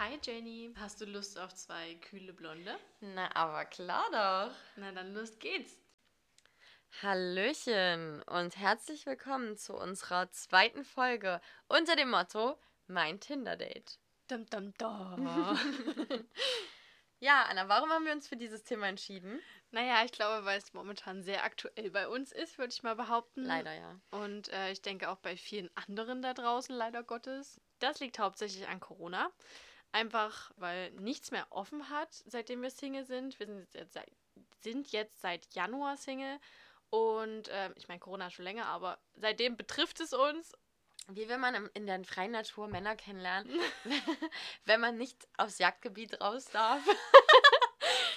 Hi Jenny, hast du Lust auf zwei kühle Blonde? Na, aber klar doch. Na dann los geht's. Hallöchen und herzlich willkommen zu unserer zweiten Folge unter dem Motto Mein Tinder-Date. Dum, dum, dum. Ja, Anna, warum haben wir uns für dieses Thema entschieden? naja, ich glaube, weil es momentan sehr aktuell bei uns ist, würde ich mal behaupten. Leider ja. Und äh, ich denke auch bei vielen anderen da draußen, leider Gottes. Das liegt hauptsächlich an Corona. Einfach, weil nichts mehr offen hat, seitdem wir Single sind. Wir sind jetzt seit, sind jetzt seit Januar Single. Und äh, ich meine, Corona schon länger, aber seitdem betrifft es uns. Wie will man in der freien Natur Männer kennenlernen, wenn man nicht aufs Jagdgebiet raus darf?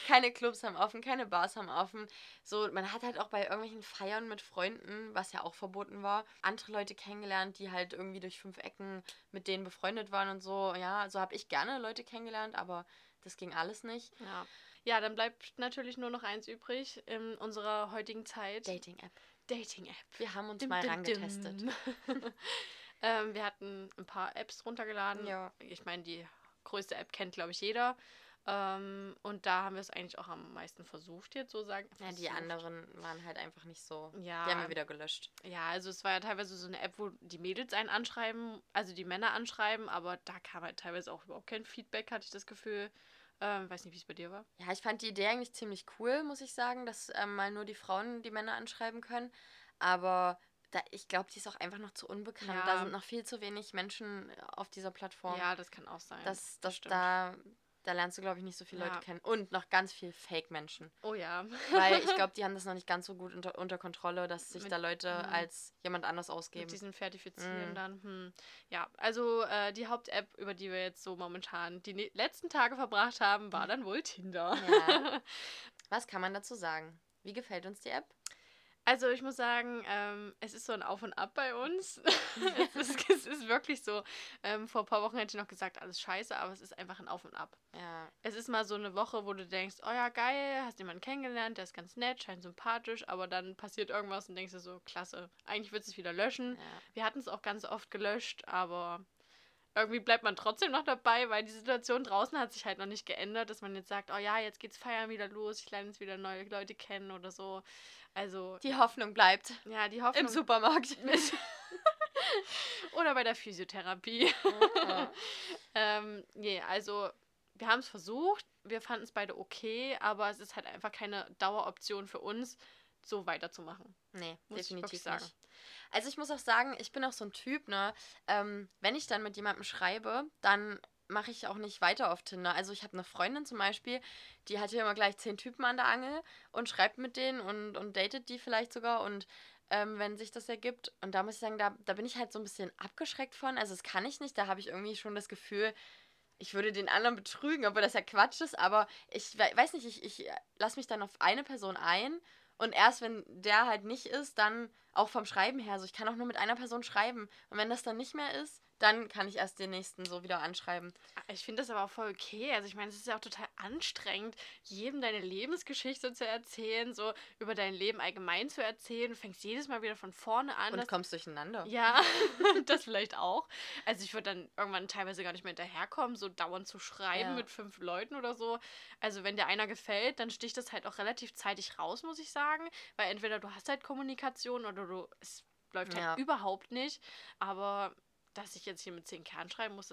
keine Clubs haben offen, keine Bars haben offen. So, man hat halt auch bei irgendwelchen Feiern mit Freunden, was ja auch verboten war, andere Leute kennengelernt, die halt irgendwie durch fünf Ecken mit denen befreundet waren und so. Ja, so habe ich gerne Leute kennengelernt, aber das ging alles nicht. Ja. ja, dann bleibt natürlich nur noch eins übrig in unserer heutigen Zeit. Dating-App. Dating-App. Wir haben uns Dim, mal dim, rangetestet. dim. ähm, wir hatten ein paar Apps runtergeladen. Ja. Ich meine, die größte App kennt, glaube ich, jeder. Ähm, und da haben wir es eigentlich auch am meisten versucht, jetzt so sagen. Ja, die anderen waren halt einfach nicht so. Ja. Die haben wir wieder gelöscht. Ja, also es war ja teilweise so eine App, wo die Mädels einen anschreiben, also die Männer anschreiben, aber da kam halt teilweise auch überhaupt kein Feedback, hatte ich das Gefühl. Ähm, weiß nicht, wie es bei dir war. Ja, ich fand die Idee eigentlich ziemlich cool, muss ich sagen, dass ähm, mal nur die Frauen die Männer anschreiben können. Aber da, ich glaube, die ist auch einfach noch zu unbekannt. Da Ja. sind noch viel zu wenig Menschen auf dieser Plattform. Ja, das kann auch sein. das, das stimmt. da, da lernst du, glaube ich, nicht so viele Ja. Leute kennen. Und noch ganz viel Fake-Menschen. Oh ja. Weil ich glaube, die haben das noch nicht ganz so gut unter, unter Kontrolle, dass sich Mit- da Leute mhm. als jemand anders ausgeben. Mit diesem Zertifizieren Mm. dann. Hm. Ja, also äh, die Haupt-App, über die wir jetzt so momentan die ne letzten Tage verbracht haben, war dann wohl Tinder. Ja. Was kann man dazu sagen? Wie gefällt uns die App? Also ich muss sagen, ähm, es ist so ein Auf und Ab bei uns. es, ist, es ist wirklich so. Ähm, vor ein paar Wochen hätte ich noch gesagt, alles scheiße, aber es ist einfach ein Auf und Ab. Ja, Es ist mal so eine Woche, wo du denkst, oh ja, geil, hast jemanden kennengelernt, der ist ganz nett, scheint sympathisch, aber dann passiert irgendwas und denkst du so, klasse, eigentlich du es wieder löschen. ja. Wir hatten es auch ganz oft gelöscht, aber irgendwie bleibt man trotzdem noch dabei, weil die Situation draußen hat sich halt noch nicht geändert, dass man jetzt sagt, oh ja, jetzt geht's feiern wieder los, ich lerne jetzt wieder neue Leute kennen oder so. Also, Die Hoffnung bleibt ja, die Hoffnung. im Supermarkt. oder bei der Physiotherapie. Ja. ähm, nee, also wir haben es versucht, wir fanden es beide okay, aber es ist halt einfach keine Daueroption für uns, so weiterzumachen. Nee, Muss ich definitiv sagen. nicht. Also ich muss auch sagen, ich bin auch so ein Typ, ne? Ähm, wenn ich dann mit jemandem schreibe, dann mache ich auch nicht weiter auf Tinder. Also ich habe eine Freundin zum Beispiel, die hat hier immer gleich zehn Typen an der Angel und schreibt mit denen und, und datet die vielleicht sogar und ähm, wenn sich das ergibt. Und da muss ich sagen, da, da bin ich halt so ein bisschen abgeschreckt von. Also das kann ich nicht. Da habe ich irgendwie schon das Gefühl, ich würde den anderen betrügen, obwohl das ja Quatsch ist. Aber ich we- weiß nicht, ich, ich lasse mich dann auf eine Person ein und erst wenn der halt nicht ist, dann auch vom Schreiben her. Also ich kann auch nur mit einer Person schreiben. Und wenn das dann nicht mehr ist, dann kann ich erst den nächsten so wieder anschreiben. Ich finde das aber auch voll okay. Also ich meine, es ist ja auch total anstrengend, jedem deine Lebensgeschichte zu erzählen, so über dein Leben allgemein zu erzählen. Du fängst jedes Mal wieder von vorne an. Und das- kommst durcheinander. ja, das vielleicht auch. Also ich würde dann irgendwann teilweise gar nicht mehr hinterherkommen, so dauernd zu schreiben Ja. mit fünf Leuten oder so. Also wenn dir einer gefällt, dann sticht das halt auch relativ zeitig raus, muss ich sagen. Weil entweder du hast halt Kommunikation oder du es läuft halt Ja. überhaupt nicht. Aber dass ich jetzt hier mit zehn Kernen schreiben muss.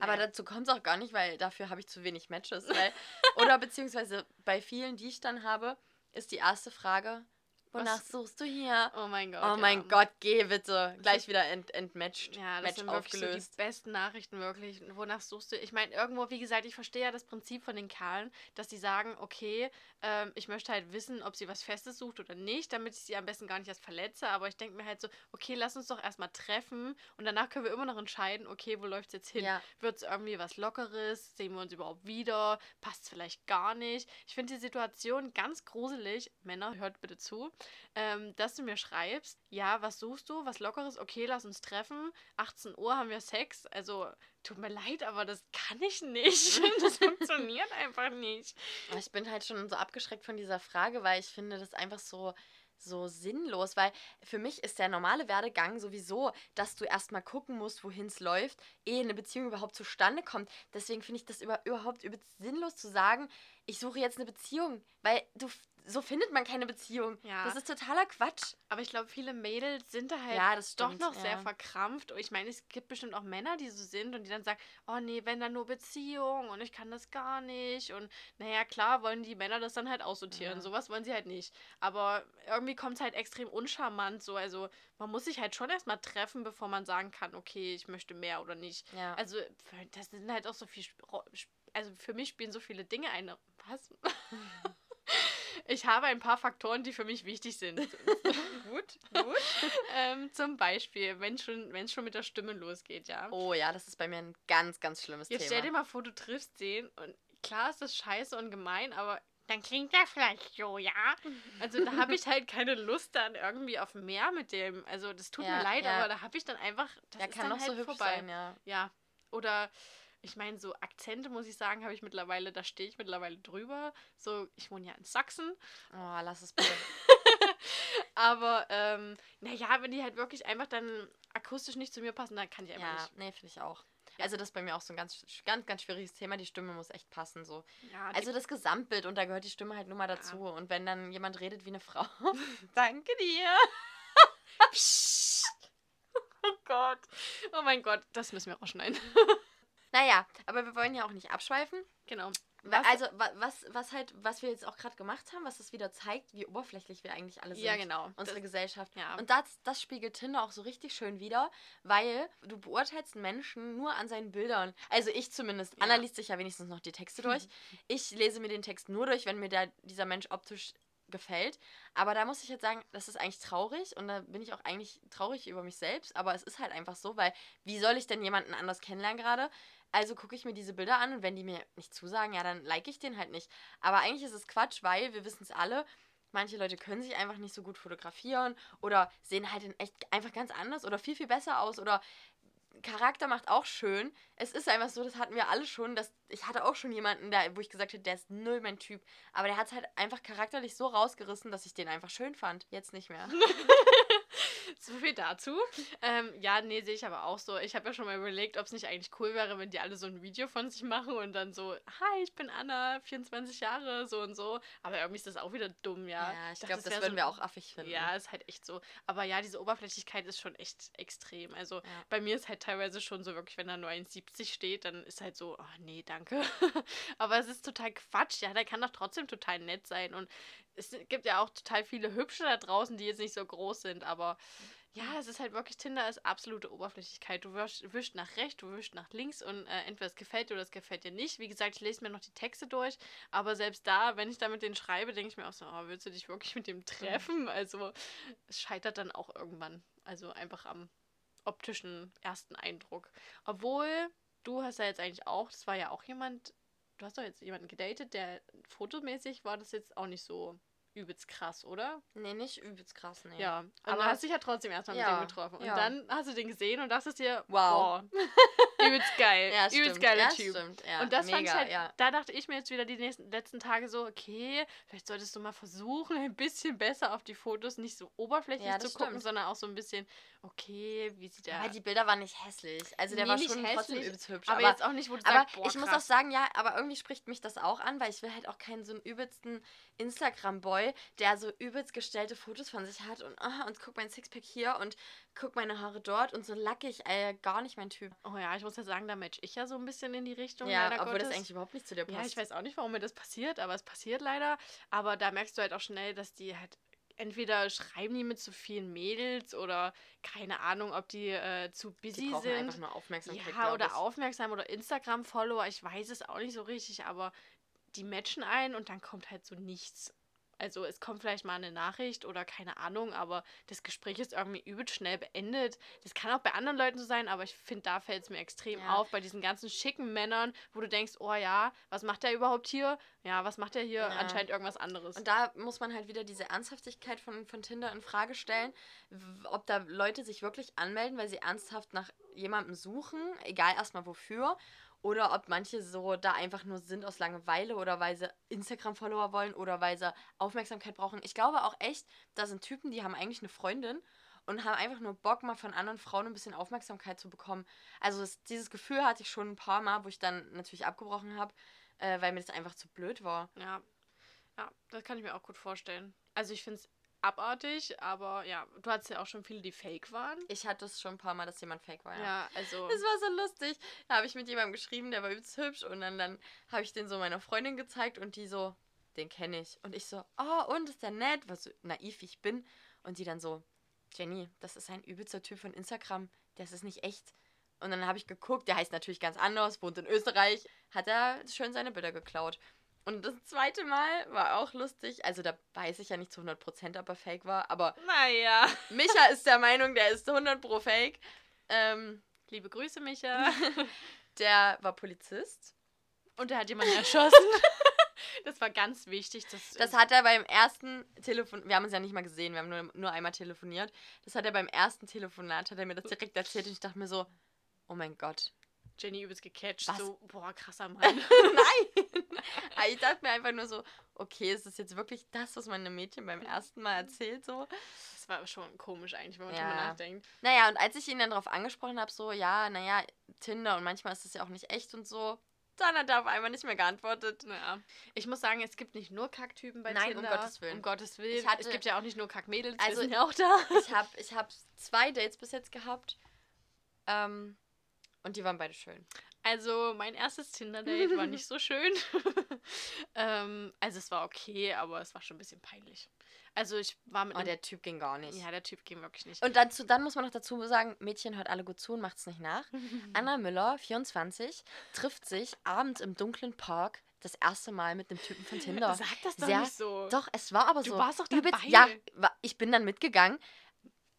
Aber naja. dazu kommt es auch gar nicht, weil dafür habe ich zu wenig Matches. Weil, oder beziehungsweise bei vielen, die ich dann habe, ist die erste Frage, wonach Was- suchst du hier? Oh mein Gott. Oh mein ja. Gott, geh bitte. Gleich wieder ent entmatcht. Ja, das Match sind wirklich so die aufgelöst. besten Nachrichten wirklich. Wonach suchst du? Ich meine, irgendwo, wie gesagt, ich verstehe ja das Prinzip von den Kerlen, dass die sagen, okay, ähm, ich möchte halt wissen, ob sie was Festes sucht oder nicht, damit ich sie am besten gar nicht erst verletze. Aber ich denke mir halt so, okay, lass uns doch erstmal treffen und danach können wir immer noch entscheiden, okay, wo läuft es jetzt hin? Ja. Wird es irgendwie was Lockeres? Sehen wir uns überhaupt wieder? Passt es vielleicht gar nicht? Ich finde die Situation ganz gruselig. Männer, hört bitte zu. Ähm, dass du mir schreibst, ja, was suchst du? Was Lockeres? Okay, lass uns treffen. 18 Uhr haben wir Sex. Also, tut mir leid, aber das kann ich nicht. Das funktioniert einfach nicht. Ich bin halt schon so abgeschreckt von dieser Frage, weil ich finde das einfach so, so sinnlos, weil für mich ist der normale Werdegang sowieso, dass du erstmal gucken musst, wohin es läuft, ehe eine Beziehung überhaupt zustande kommt. Deswegen finde ich das über, überhaupt übelst sinnlos zu sagen, ich suche jetzt eine Beziehung, weil du so findet man keine Beziehung. Ja. Das ist totaler Quatsch. Aber ich glaube, viele Mädels sind da halt Ja, das doch stimmt, noch sehr ja. verkrampft. Und ich meine, es gibt bestimmt auch Männer, die so sind und die dann sagen, oh nee, wenn dann nur Beziehung und ich kann das gar nicht. Und naja, klar wollen die Männer das dann halt aussortieren. Ja. Sowas wollen sie halt nicht. Aber irgendwie kommt es halt extrem uncharmant so. Also man muss sich halt schon erstmal treffen, bevor man sagen kann, okay, ich möchte mehr oder nicht. Ja. Also das sind halt auch so viel, Sp- Ro- Sp- also für mich spielen so viele Dinge eine. Was? Ich habe ein paar Faktoren, die für mich wichtig sind. gut, gut. ähm, zum Beispiel, wenn schon, es schon mit der Stimme losgeht, ja. Oh ja, das ist bei mir ein ganz, ganz schlimmes Jetzt stell dir Thema. mal vor, du triffst den und klar ist das scheiße und gemein, aber dann klingt er vielleicht so, ja. Also da habe ich halt keine Lust dann irgendwie auf mehr mit dem. Also das tut Ja, mir leid, ja. aber da habe ich dann einfach, das Der ist kann dann noch halt so hübsch vorbei. sein, ja. Ja. Oder ich meine, so Akzente, muss ich sagen, habe ich mittlerweile, da stehe ich mittlerweile drüber. So, ich wohne ja in Sachsen. Oh, lass es bitte. Aber, ähm, naja, wenn die halt wirklich einfach dann akustisch nicht zu mir passen, dann kann ich einfach ja, nicht. nee, finde ich auch. Also das ist bei mir auch so ein ganz, ganz, ganz schwieriges Thema. Die Stimme muss echt passen. So. Ja, Also das Gesamtbild und da gehört die Stimme halt nur mal dazu. Und wenn dann jemand redet wie eine Frau, danke dir. Oh Gott. Oh mein Gott, das müssen wir rausschneiden. Naja, aber wir wollen ja auch nicht abschweifen. genau. Wa- Was- Also wa- was, was halt, was wir jetzt auch gerade gemacht haben, was das wieder zeigt, wie oberflächlich wir eigentlich alle sind. Ja, genau. Unsere Das- Gesellschaft. ja. Und das, das spiegelt Tinder auch so richtig schön wider, weil du beurteilst einen Menschen nur an seinen Bildern. Also ich zumindest. Ja. Anna liest sich ja wenigstens noch die Texte durch. Ich lese mir den Text nur durch, wenn mir der, dieser Mensch optisch gefällt. Aber da muss ich jetzt sagen, das ist eigentlich traurig und da bin ich auch eigentlich traurig über mich selbst. Aber es ist halt einfach so, weil wie soll ich denn jemanden anders kennenlernen gerade? Also gucke ich mir diese Bilder an und wenn die mir nicht zusagen, ja, dann like ich den halt nicht. Aber eigentlich ist es Quatsch, weil wir wissen es alle, manche Leute können sich einfach nicht so gut fotografieren oder sehen halt in echt einfach ganz anders oder viel, viel besser aus oder Charakter macht auch schön. Es ist einfach so, das hatten wir alle schon. Dass, ich hatte auch schon jemanden, der, wo ich gesagt habe, der ist null mein Typ. Aber der hat es halt einfach charakterlich so rausgerissen, dass ich den einfach schön fand. Jetzt nicht mehr. So viel dazu. Ähm, ja, nee, sehe ich aber auch so. Ich habe ja schon mal überlegt, ob es nicht eigentlich cool wäre, wenn die alle so ein Video von sich machen und dann so, hi, ich bin Anna, 24 Jahre, so und so. Aber irgendwie ist das auch wieder dumm, ja. ich dachte, glaube, das würden so- wir auch affig finden. Ja, ist halt echt so. Aber ja, diese Oberflächlichkeit ist schon echt extrem. Also Ja. bei mir ist halt teilweise schon so wirklich, wenn da nur 1,70 steht, dann ist halt so, oh nee, danke. Aber es ist total Quatsch. Ja, der kann doch trotzdem total nett sein. Und es gibt ja auch total viele Hübsche da draußen, die jetzt nicht so groß sind. Aber ja, es ist halt wirklich, Tinder ist absolute Oberflächlichkeit. Du wisch, wischst nach rechts, du wischst nach links und äh, entweder es gefällt dir oder es gefällt dir nicht. Wie gesagt, ich lese mir noch die Texte durch, aber selbst da, wenn ich da mit denen schreibe, denke ich mir auch so, oh, willst du dich wirklich mit dem treffen? Also es scheitert dann auch irgendwann. Also einfach am optischen ersten Eindruck. Obwohl, du hast ja jetzt eigentlich auch, das war ja auch jemand, du hast doch jetzt jemanden gedatet, der fotomäßig war das jetzt auch nicht so übelst krass, oder? Nee, nicht übelst krass, nee. Ja, Aber- du hast dich ja trotzdem erstmal mit Ja, dem getroffen. Und ja. dann hast du den gesehen und dachtest dir, Wow. wow, übelst geil, Ja, übelst stimmt. geiler ja, Typ. Stimmt. Ja, und das mega, fand ich halt, ja. da dachte ich mir jetzt wieder die nächsten, letzten Tage so, okay, vielleicht solltest du mal versuchen, ein bisschen besser auf die Fotos nicht so oberflächlich Ja, zu das gucken, stimmt. sondern auch so ein bisschen, okay, wie sieht der Aber die Bilder waren nicht hässlich. Also der Nee, war nicht schon trotzdem hässlich, übelst hübsch. aber, Aber, jetzt auch nicht, wo du aber sagst, boah, ich muss auch krass. sagen, ja, aber irgendwie spricht mich das auch an, weil ich will halt auch keinen so einen übelsten Instagram-Boy, der so übelst gestellte Fotos von sich hat und, ah, und guck mein Sixpack hier und guck meine Haare dort und so lackig, äh, gar nicht mein Typ. Oh ja, ich muss ja sagen, da match ich ja so ein bisschen in die Richtung. Ja, leider obwohl das Gottes. eigentlich überhaupt nicht zu dir passt. Ja, ich weiß auch nicht, warum mir das passiert, aber es passiert leider. Aber da merkst du halt auch schnell, dass die halt entweder schreiben die mit zu vielen Mädels oder keine Ahnung, ob die äh, zu busy Die sind. einfach nur Aufmerksamkeit, Ja, oder ich. aufmerksam oder Instagram-Follower. Ich weiß es auch nicht so richtig, aber die matchen ein und dann kommt halt so nichts. Also es kommt vielleicht mal eine Nachricht oder keine Ahnung, aber das Gespräch ist irgendwie übel schnell beendet. Das kann auch bei anderen Leuten so sein, aber ich finde, da fällt es mir extrem Ja. auf, bei diesen ganzen schicken Männern, wo du denkst, oh ja, was macht der überhaupt hier? Ja, was macht der hier? Ja. Anscheinend irgendwas anderes. Und da muss man halt wieder diese Ernsthaftigkeit von, von Tinder in Frage stellen, ob da Leute sich wirklich anmelden, weil sie ernsthaft nach jemandem suchen, egal erstmal wofür, oder ob manche so da einfach nur sind aus Langeweile oder weil sie Instagram-Follower wollen oder weil sie Aufmerksamkeit brauchen. Ich glaube auch echt, da sind Typen, die haben eigentlich eine Freundin und haben einfach nur Bock, mal von anderen Frauen ein bisschen Aufmerksamkeit zu bekommen. Also das, dieses Gefühl hatte ich schon ein paar Mal, wo ich dann natürlich abgebrochen habe, äh, weil mir das einfach zu blöd war. Ja. Ja, das kann ich mir auch gut vorstellen. Also ich finde es abartig, aber ja, du hattest ja auch schon viele, die fake waren. Ich hatte es schon ein paar Mal, dass jemand fake war, ja. Ja, also. Das war so lustig. Da habe ich mit jemandem geschrieben, der war übelst hübsch und dann, dann habe ich den so meiner Freundin gezeigt und die so, den kenne ich. Und ich so, oh, und ist der nett, was so naiv ich bin. Und die dann so, Jenny, das ist ein übelster Typ von Instagram, das ist nicht echt. Und dann habe ich geguckt, der heißt natürlich ganz anders, wohnt in Österreich, hat er schön seine Bilder geklaut. Und das zweite Mal war auch lustig. Also da weiß ich ja nicht zu 100%, ob er fake war, aber Naja. Micha ist der Meinung, der ist 100 pro fake. Ähm, Liebe Grüße, Micha. der war Polizist. Und er hat jemanden erschossen. das war ganz wichtig. Das, Das hat er beim ersten Telefon... Wir haben uns ja nicht mal gesehen, wir haben nur, nur einmal telefoniert. Das hat er beim ersten Telefonat, hat er mir das direkt erzählt und ich dachte mir so, oh mein Gott. Jenny übelst gecatcht. Was? So, boah, krasser Mann. Nein! Ich dachte mir einfach nur so, okay, ist das jetzt wirklich das, was meine Mädchen beim ersten Mal erzählt so? Das war schon komisch eigentlich, wenn man Ja. drüber nachdenkt. Naja, und als ich ihn dann darauf angesprochen habe, so, ja, naja, Tinder und manchmal ist das ja auch nicht echt und so, dann hat er auf einmal nicht mehr geantwortet. Naja. Ich muss sagen, es gibt nicht nur Kacktypen bei Nein, um Tinder. Gottes Willen. Um Gottes Willen. Hatte- es gibt ja auch nicht nur Kackmädels. Also- wir sind ja auch da. Ich habe ich hab zwei Dates bis jetzt gehabt. Ähm, und die waren beide schön. Also, mein erstes Tinder-Date war nicht so schön. ähm, also, es war okay, aber es war schon ein bisschen peinlich. Also, ich war mit Oh, einem- der Typ ging gar nicht. Ja, der Typ ging wirklich nicht. Und dazu, dann muss man noch dazu sagen, Mädchen hört alle gut zu und macht's nicht nach. Anna Müller, 24, trifft sich abends im dunklen Park das erste Mal mit einem Typen von Tinder. Sag das doch Sehr- nicht so. Doch, es war aber Du so. warst doch übelst- dabei. Ja, ich bin dann mitgegangen,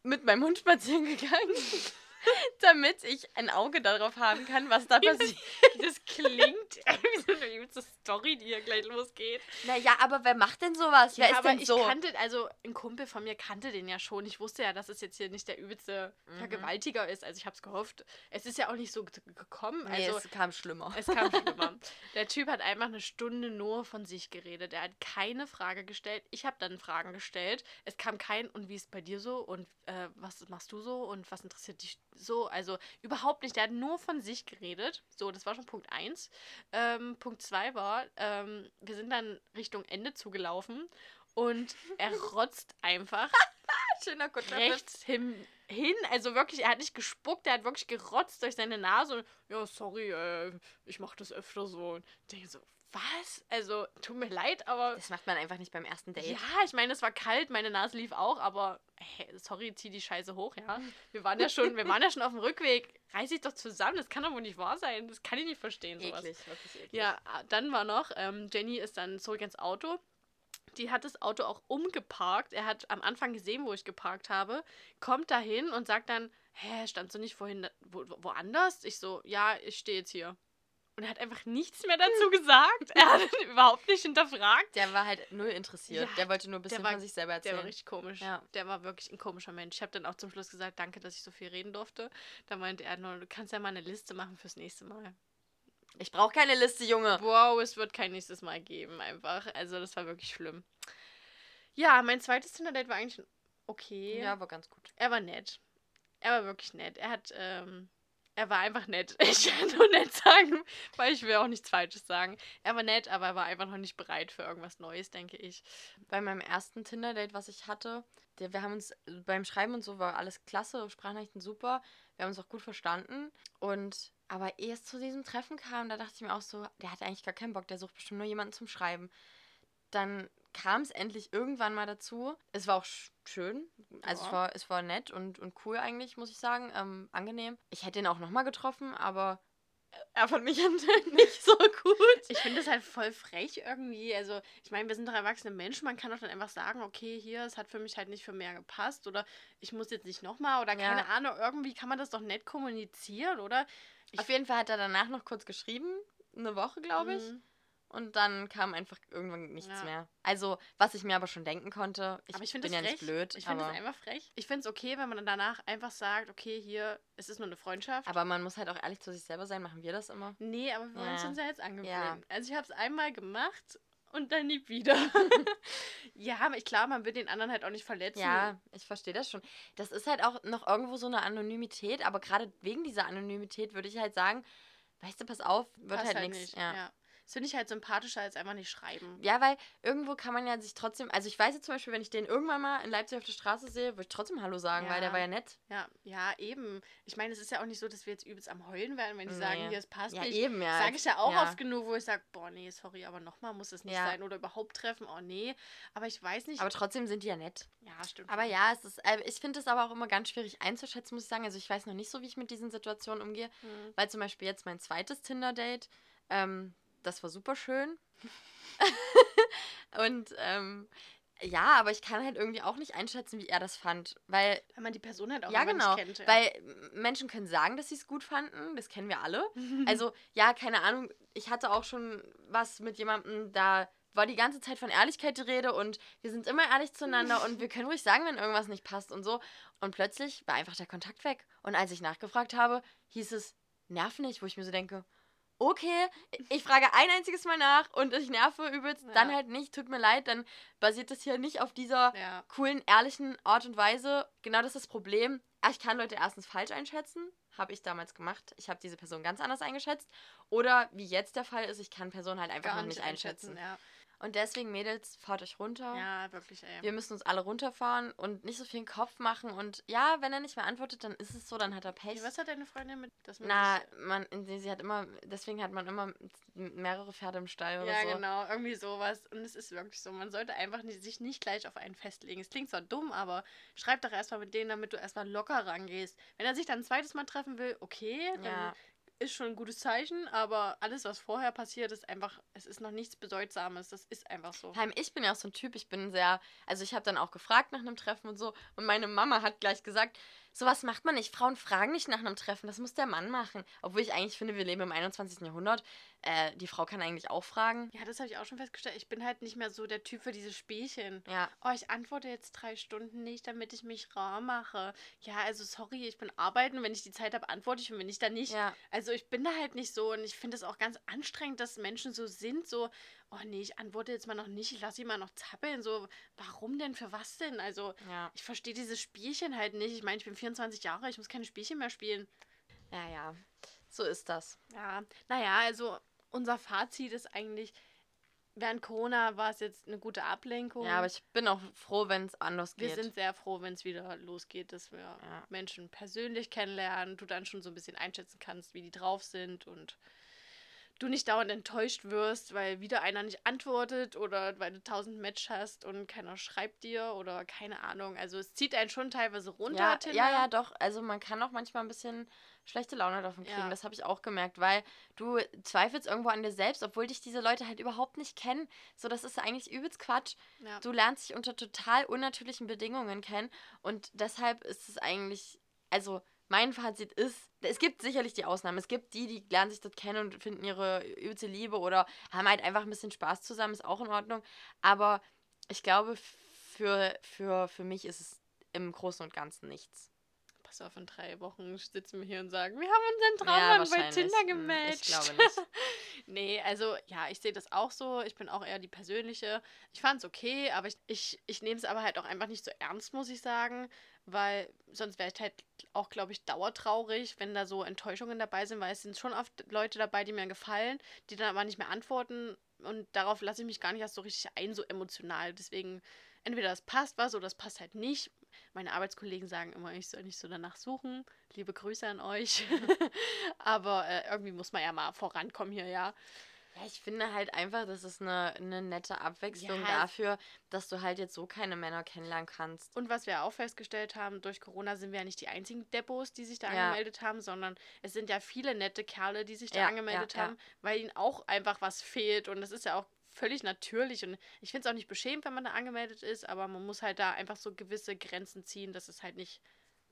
mit meinem Hund spazieren gegangen, damit ich ein Auge darauf haben kann, was da passiert. Das klingt wie so eine übelste Story, die hier gleich losgeht. Naja, aber wer macht denn sowas? Wer ja, ist aber denn ich so? kannte, also ein Kumpel von mir kannte den ja schon. Ich wusste ja, dass es jetzt hier nicht der übelste Mhm. Vergewaltiger ist. Also ich habe es gehofft. Es ist ja auch nicht so gekommen. nee, also es kam schlimmer. es kam schlimmer. Der Typ hat einfach eine Stunde nur von sich geredet. Er hat keine Frage gestellt. Ich habe dann Fragen gestellt. Es kam kein und wie ist bei dir so und äh, was machst du so und was interessiert dich so? Also überhaupt nicht. Der hat nur von sich geredet. So, das war schon Punkt 1. Ähm, Punkt 2 war, ähm, wir sind dann Richtung Ende zugelaufen und er rotzt einfach Schöner Kutscher. rechts hin, hin. Also wirklich, er hat nicht gespuckt, er hat wirklich gerotzt durch seine Nase. Und, ja, sorry, äh, ich mach das öfter so. Und ich denke so, was? Also, tut mir leid, aber. Das macht man einfach nicht beim ersten Date. Ja, ich meine, es war kalt, meine Nase lief auch, aber hey, sorry, zieh die Scheiße hoch, ja. Wir waren ja schon, wir waren ja schon auf dem Rückweg. Reiß dich doch zusammen, das kann doch wohl nicht wahr sein. Das kann ich nicht verstehen, sowas. Eklig, wirklich eklig. Ja, ah, dann war noch, ähm, Jenny ist dann zurück ins Auto. Die hat das Auto auch umgeparkt. Er hat am Anfang gesehen, wo ich geparkt habe. Kommt dahin und sagt dann, hä, standst du nicht vorhin wo- woanders? Ich so, ja, ich stehe jetzt hier. Und er hat einfach nichts mehr dazu gesagt. Er hat ihn überhaupt nicht hinterfragt. Der war halt null interessiert. Ja, der wollte nur ein bisschen war- von sich selber Der erzählen. war richtig komisch. Ja. Der war wirklich ein komischer Mensch. Ich habe dann auch zum Schluss gesagt, danke, dass ich so viel reden durfte. Da meinte er nur, du kannst ja mal eine Liste machen fürs nächste Mal. ich brauche keine Liste, Junge. Wow, es wird kein nächstes Mal geben, einfach. Also, das war wirklich schlimm. Ja, mein zweites Tinder-Date war eigentlich okay. Ja, war ganz gut. Er war nett. Er war wirklich nett. Er hat, ähm, er war einfach nett. Ich kann nur nett sagen, weil ich will auch nichts Falsches sagen. Er war nett, aber er war einfach noch nicht bereit für irgendwas Neues, denke ich. Bei meinem ersten Tinder-Date, was ich hatte, der, wir haben uns beim Schreiben und so war alles klasse, Sprachnachrichten super. Wir haben uns auch gut verstanden. Und aber es zu diesem Treffen kam, da dachte ich mir auch so, der hat eigentlich gar keinen Bock, der sucht bestimmt nur jemanden zum Schreiben. Dann kam es endlich irgendwann mal dazu. Es war auch sch schön. Also Ja. es, war, es war nett und, und cool eigentlich, muss ich sagen. Ähm, angenehm. Ich hätte ihn auch nochmal getroffen, aber er fand mich nicht so gut. Ich finde es halt voll frech irgendwie. Also, ich meine, wir sind doch erwachsene Menschen. Man kann doch dann einfach sagen, okay, hier, es hat für mich halt nicht für mehr gepasst. Oder ich muss jetzt nicht nochmal. Oder keine Ja. Ahnung. Irgendwie kann man das doch nett kommunizieren, oder? Ich- Auf jeden Fall hat er danach noch kurz geschrieben. Eine Woche, glaube ich. Mhm. Und dann kam einfach irgendwann nichts Ja. mehr. Also, was ich mir aber schon denken konnte, ich, aber ich bin ja frech. nicht blöd, Ich finde das einfach frech. Ich finde es okay, wenn man dann danach einfach sagt, okay, hier, es ist nur eine Freundschaft. aber man muss halt auch ehrlich zu sich selber sein, machen wir das immer? nee, aber wir wollen es Ja. uns ja jetzt angewöhnen. Ja. Also ich habe es einmal gemacht und dann nie wieder. ja, aber ich klar, man will den anderen halt auch nicht verletzen. Ja, ich verstehe das schon. Das ist halt auch noch irgendwo so eine Anonymität, aber gerade wegen dieser Anonymität würde ich halt sagen, weißt du, pass auf, wird passt halt, nichts. Ja. Ja. Das finde ich halt sympathischer als einfach nicht schreiben. Ja, weil irgendwo kann man ja sich trotzdem, also ich weiß jetzt zum Beispiel, wenn ich den irgendwann mal in Leipzig auf der Straße sehe, würde ich trotzdem Hallo sagen, weil der Ja. war ja nett. Ja, ja, eben. Ich meine, es ist ja auch nicht so, dass wir jetzt übelst am Heulen werden, wenn die Nee. sagen, hier, es passt Ja, nicht. eben, ja. Sage ich ja auch ja. oft genug, wo ich sage, boah, nee, sorry, aber nochmal muss es nicht Ja. sein oder überhaupt treffen, oh nee. Aber ich weiß nicht. Aber trotzdem sind die ja nett. ja, stimmt. Aber ja, es ist, äh, ich finde es aber auch immer ganz schwierig einzuschätzen, muss ich sagen. Also ich weiß noch nicht so, wie ich mit diesen Situationen umgehe. Hm. Weil zum Beispiel jetzt mein zweites Tinder-Date, ähm, das war super schön. Und ähm, ja, aber ich kann halt irgendwie auch nicht einschätzen, wie er das fand. Weil, Weil man die Person halt auch ja genau, nicht kennt. Ja. weil Menschen können sagen, dass sie es gut fanden, das kennen wir alle. Also, ja, keine Ahnung, ich hatte auch schon was mit jemandem, da war die ganze Zeit von Ehrlichkeit die Rede und wir sind immer ehrlich zueinander und wir können ruhig sagen, wenn irgendwas nicht passt und so. Und plötzlich war einfach der Kontakt weg. Und als ich nachgefragt habe, hieß es, nerv nicht, wo ich mir so denke, okay, ich frage ein einziges Mal nach und ich nerve übelst, Ja. dann halt nicht, tut mir leid, dann basiert das hier nicht auf dieser ja. coolen, ehrlichen Art und Weise. Genau das ist das Problem. Ich kann Leute erstens falsch einschätzen. Habe ich damals gemacht. Ich habe diese Person ganz anders eingeschätzt. Oder wie jetzt der Fall ist, ich kann Personen halt einfach Gar noch nicht einschätzen. Ja. Und deswegen, Mädels, fahrt euch runter. ja, wirklich, ey. Wir müssen uns alle runterfahren und nicht so viel Kopf machen. Und ja, wenn er nicht mehr antwortet, dann ist es so, dann hat er Pech. Hey, was hat deine Freundin mit das mit Na, man, sie hat immer, deswegen hat man immer mehrere Pferde im Stall oder Ja, so. genau, irgendwie sowas. Und es ist wirklich so, man sollte einfach nicht, sich nicht gleich auf einen festlegen. Es klingt zwar dumm, aber schreib doch erstmal mit denen, damit du erstmal locker rangehst. Wenn er sich dann ein zweites Mal treffen will, okay, dann Ja. Ist schon ein gutes Zeichen, aber alles, was vorher passiert, ist einfach, es ist noch nichts Bedeutsames. Das ist einfach so. Heim, ich bin ja auch so ein Typ, ich bin sehr, also ich habe dann auch gefragt nach einem Treffen und so und meine Mama hat gleich gesagt, sowas macht man nicht, Frauen fragen nicht nach einem Treffen, das muss der Mann machen. Obwohl ich eigentlich finde, wir leben im 21. Jahrhundert, äh, die Frau kann eigentlich auch fragen. Ja, das habe ich auch schon festgestellt. Ich bin halt nicht mehr so der Typ für diese Spielchen. Ja, Oh, ich antworte jetzt drei Stunden nicht, damit ich mich rar mache. Ja, also sorry, ich bin arbeiten. Wenn ich die Zeit habe, antworte ich und wenn nicht, dann nicht. ja, Also ich bin da halt nicht so und ich finde es auch ganz anstrengend, dass Menschen so sind, so, oh nee, ich antworte jetzt mal noch nicht, ich lasse sie mal noch zappeln, so, warum denn, für was denn? Also ja, ich verstehe dieses Spielchen halt nicht. Ich meine, ich bin 24 Jahre, ich muss keine Spielchen mehr spielen. ja, ja, so ist das. Ja, naja, also unser Fazit ist eigentlich, während Corona war es jetzt eine gute Ablenkung. Ja, aber ich bin auch froh, wenn es anders wir geht. sind sehr froh, wenn es wieder losgeht, dass wir Ja. Menschen persönlich kennenlernen, du dann schon so ein bisschen einschätzen kannst, wie die drauf sind und du nicht dauernd enttäuscht wirst, weil wieder einer nicht antwortet oder weil du tausend Match hast und keiner schreibt dir oder keine Ahnung. Also es zieht einen schon teilweise runter. ja, Tinder. ja, ja, doch. Also man kann auch manchmal ein bisschen schlechte Laune davon kriegen. Ja. Das habe ich auch gemerkt, weil du zweifelst irgendwo an dir selbst, obwohl dich diese Leute halt überhaupt nicht kennen. So, das ist eigentlich übelst Quatsch. ja. Du lernst dich unter total unnatürlichen Bedingungen kennen und deshalb ist es eigentlich, also mein Fazit ist, es gibt sicherlich die Ausnahmen. Es gibt die, die lernen sich dort kennen und finden ihre übelste Liebe oder haben halt einfach ein bisschen Spaß zusammen, ist auch in Ordnung. Aber ich glaube, für, für, für mich ist es im Großen und Ganzen nichts. Pass auf, in drei Wochen sitzen wir hier und sagen, wir haben unseren Ja, Traummann bei wahrscheinlich. Tinder Hm, gematcht. ich glaube nicht. nee, also ja, ich sehe das auch so. Ich bin auch eher die persönliche. Ich fand es okay, aber ich, ich, ich nehme es aber halt auch einfach nicht so ernst, muss ich sagen. Weil sonst wäre ich halt auch, glaube ich, dauertraurig, wenn da so Enttäuschungen dabei sind, weil es sind schon oft Leute dabei, die mir gefallen, die dann aber nicht mehr antworten. Und darauf lasse ich mich gar nicht erst so richtig ein, so emotional. Deswegen, entweder das passt was oder das passt halt nicht. Meine Arbeitskollegen sagen immer, ich soll nicht so danach suchen. Liebe Grüße an euch. Aber äh, irgendwie muss man ja mal vorankommen hier, ja. Ja, ich finde halt einfach, das ist eine, eine nette Abwechslung Ja, dafür, dass du halt jetzt so keine Männer kennenlernen kannst. Und was wir auch festgestellt haben, durch Corona sind wir ja nicht die einzigen Deppos, die sich da Ja. angemeldet haben, sondern es sind ja viele nette Kerle, die sich da angemeldet haben, weil ihnen auch einfach was fehlt. Und das ist ja auch völlig natürlich. Und ich finde es auch nicht beschämt, wenn man da angemeldet ist, aber man muss halt da einfach so gewisse Grenzen ziehen, dass es halt nicht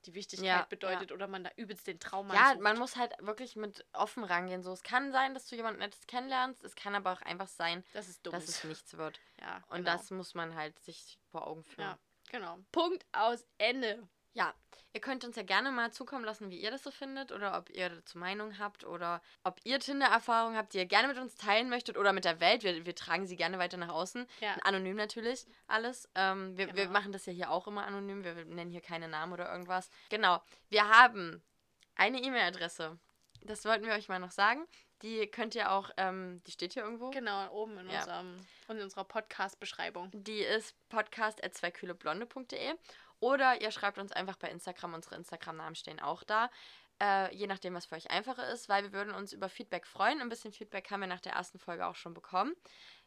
die Wichtigkeit Ja, bedeutet oder man da übelst den Traum Ja, sucht. man muss halt wirklich mit offen rangehen. So, es kann sein, dass du jemand Nettes kennenlernst. Es kann aber auch einfach sein, Das ist dumm. dass es nichts wird. ja, Und genau. das muss man halt sich vor Augen führen. Ja, genau. Punkt aus Ende. Ja, ihr könnt uns ja gerne mal zukommen lassen, wie ihr das so findet oder ob ihr dazu Meinung habt oder ob ihr Tinder-Erfahrungen habt, die ihr gerne mit uns teilen möchtet oder mit der Welt. Wir, wir tragen sie gerne weiter nach außen. Ja. Anonym natürlich alles. Ähm, wir, wir Genau. machen das ja hier auch immer anonym. Wir nennen hier keine Namen oder irgendwas. Genau. Wir haben eine E-Mail-Adresse. Das wollten wir euch mal noch sagen. Die könnt ihr auch, ähm, die steht hier irgendwo. Genau, oben in, Ja. unserem, in unserer Podcast-Beschreibung. Die ist podcast.zweikühleblonde.de oder ihr schreibt uns einfach bei Instagram. Unsere Instagram-Namen stehen auch da. Äh, je nachdem, was für euch einfacher ist, weil wir würden uns über Feedback freuen. Ein bisschen Feedback haben wir nach der ersten Folge auch schon bekommen.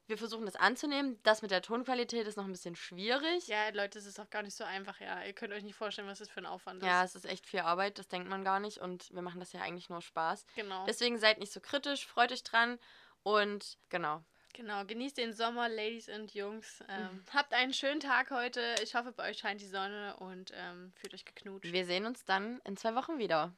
Wir versuchen das anzunehmen. Das mit der Tonqualität ist noch ein bisschen schwierig. Ja, Leute, es ist auch gar nicht so einfach, ja. Ihr könnt euch nicht vorstellen, was das für ein Aufwand ist. Ja, es ist echt viel Arbeit, das denkt man gar nicht und wir machen das ja eigentlich nur Spaß. genau. Deswegen seid nicht so kritisch, freut euch dran und genau. Genau, genießt den Sommer, Ladies und Jungs. Ähm, Mhm. Habt einen schönen Tag heute. Ich hoffe, bei euch scheint die Sonne und ähm, fühlt euch geknutscht. Wir sehen uns dann in zwei Wochen wieder.